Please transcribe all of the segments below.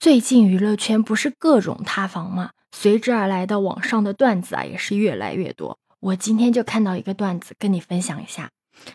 最近娱乐圈不是各种塌房吗？随之而来的网上的段子啊，也是越来越多。我今天就看到一个段子，跟你分享一下。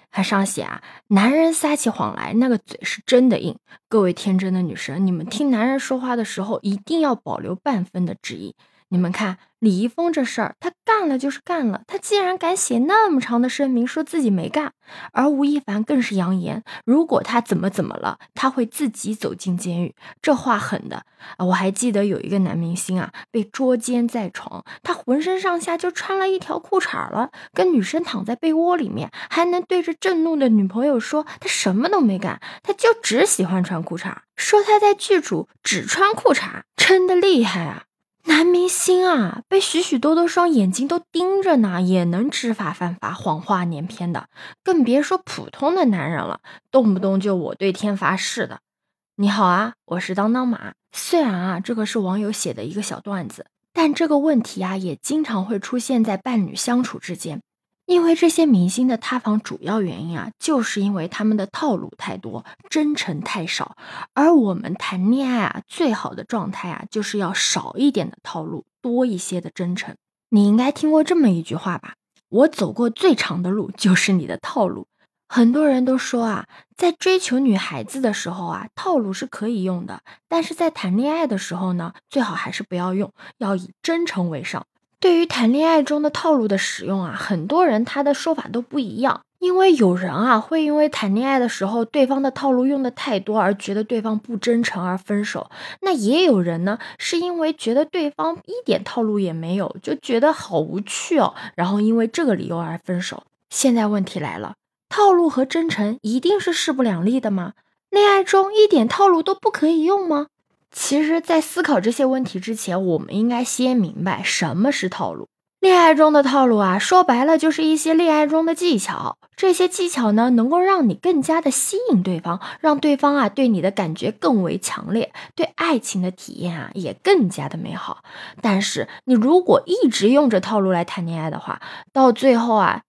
它上写啊，男人撒起谎来，那个嘴是真的硬。各位天真的女生，你们听男人说话的时候，一定要保留半分的质疑。你们看李易峰这事儿，他干了就是干了。他竟然敢写那么长的声明说自己没干，而吴亦凡更是扬言，如果他怎么怎么了，他会自己走进监狱。这话狠的啊！我还记得有一个男明星啊，被捉奸在床，他浑身上下就穿了一条裤衩了，跟女生躺在被窝里面，还能对着震怒的女朋友说他什么都没干，他就只喜欢穿裤衩，说他在剧组只穿裤衩，真的厉害啊！男明星啊，被许许多多双眼睛都盯着呢，也能知法犯法、谎话连篇的，更别说普通的男人了，动不动就我对天发誓的。你好啊，我是当当马。虽然啊，这个是网友写的一个小段子，但这个问题啊，也经常会出现在伴侣相处之间。因为这些明星的塌房主要原因啊，就是因为他们的套路太多，真诚太少。而我们谈恋爱啊，最好的状态啊，就是要少一点的套路，多一些的真诚。你应该听过这么一句话吧？我走过最长的路，就是你的套路。很多人都说啊，在追求女孩子的时候啊，套路是可以用的，但是在谈恋爱的时候呢，最好还是不要用，要以真诚为上。对于谈恋爱中的套路的使用啊，很多人他的说法都不一样。因为有人啊，会因为谈恋爱的时候对方的套路用的太多而觉得对方不真诚而分手。那也有人呢，是因为觉得对方一点套路也没有，就觉得好无趣哦，然后因为这个理由而分手。现在问题来了，套路和真诚一定是势不两立的吗？恋爱中一点套路都不可以用吗？其实，在思考这些问题之前，我们应该先明白什么是套路。恋爱中的套路啊，说白了就是一些恋爱中的技巧。这些技巧呢，能够让你更加的吸引对方，让对方啊对你的感觉更为强烈，对爱情的体验啊也更加的美好。但是，你如果一直用着套路来谈恋爱的话，到最后啊。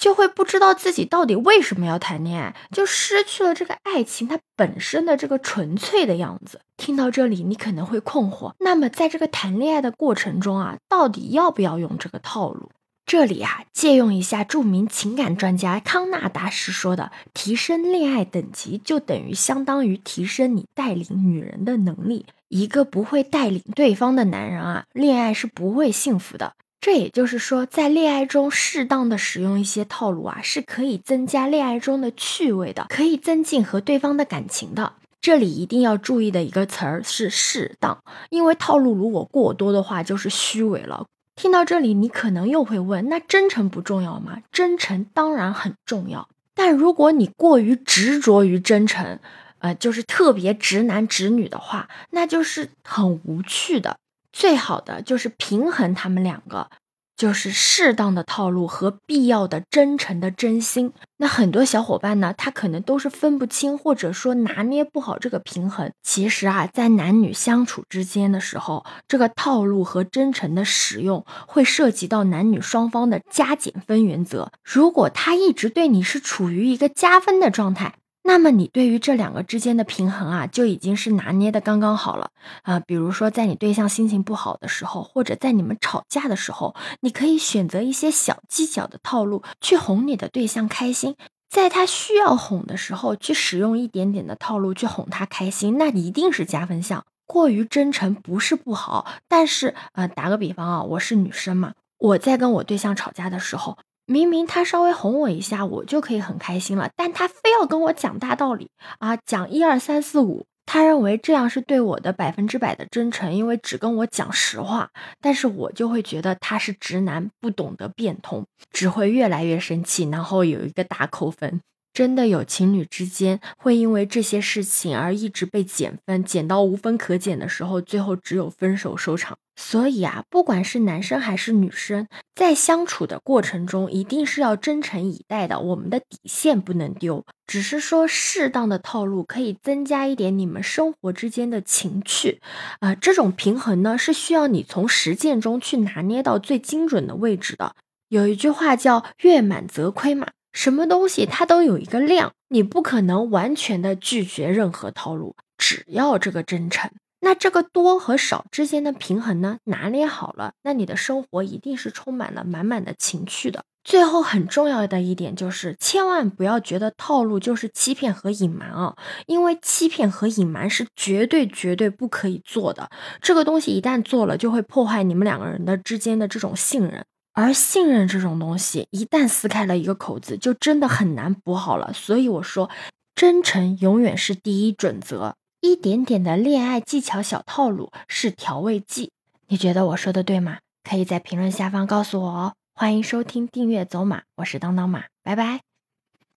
就会不知道自己到底为什么要谈恋爱，就失去了这个爱情它本身的这个纯粹的样子。听到这里，你可能会困惑，那么在这个谈恋爱的过程中啊，到底要不要用这个套路？这里啊，借用一下著名情感专家康纳大师说的：“提升恋爱等级，就等于相当于提升你带领女人的能力。一个不会带领对方的男人啊，恋爱是不会幸福的。”这也就是说，在恋爱中适当的使用一些套路啊，是可以增加恋爱中的趣味的，可以增进和对方的感情的。这里一定要注意的一个词儿是适当，因为套路如果过多的话，就是虚伪了。听到这里，你可能又会问：那真诚不重要吗？真诚当然很重要，但如果你过于执着于真诚，呃，就是特别直男直女的话，那就是很无趣的。最好的就是平衡他们两个，就是适当的套路和必要的真诚的真心。那很多小伙伴呢，他可能都是分不清，或者说拿捏不好这个平衡。其实啊，在男女相处之间的时候，这个套路和真诚的使用会涉及到男女双方的加减分原则。如果他一直对你是处于一个加分的状态。那么你对于这两个之间的平衡啊，就已经是拿捏的刚刚好了啊。比如说，在你对象心情不好的时候，或者在你们吵架的时候，你可以选择一些小技巧的套路去哄你的对象开心。在他需要哄的时候，去使用一点点的套路去哄他开心，那一定是加分项。过于真诚不是不好，但是呃，打个比方啊，我是女生嘛，我在跟我对象吵架的时候。明明他稍微哄我一下，我就可以很开心了，但他非要跟我讲大道理啊，讲一二三四五，他认为这样是对我的百分之百的真诚，因为只跟我讲实话，但是我就会觉得他是直男，不懂得变通，只会越来越生气，然后有一个大扣分。真的有情侣之间会因为这些事情而一直被减分，减到无分可减的时候，最后只有分手收场。所以啊，不管是男生还是女生，在相处的过程中，一定是要真诚以待的，我们的底线不能丢。只是说，适当的套路可以增加一点你们生活之间的情趣，啊，这种平衡呢，是需要你从实践中去拿捏到最精准的位置的。有一句话叫“月满则亏”嘛。什么东西它都有一个量，你不可能完全的拒绝任何套路，只要这个真诚。那这个多和少之间的平衡呢，拿捏好了，那你的生活一定是充满了满满的情趣的。最后很重要的一点就是，千万不要觉得套路就是欺骗和隐瞒啊，因为欺骗和隐瞒是绝对绝对不可以做的。这个东西一旦做了，就会破坏你们两个人的之间的这种信任，而信任这种东西一旦撕开了一个口子，就真的很难补好了。所以我说，真诚永远是第一准则，一点点的恋爱技巧小套路是调味剂。你觉得我说的对吗？可以在评论下方告诉我哦。欢迎收听、订阅走马，我是当当马，拜拜。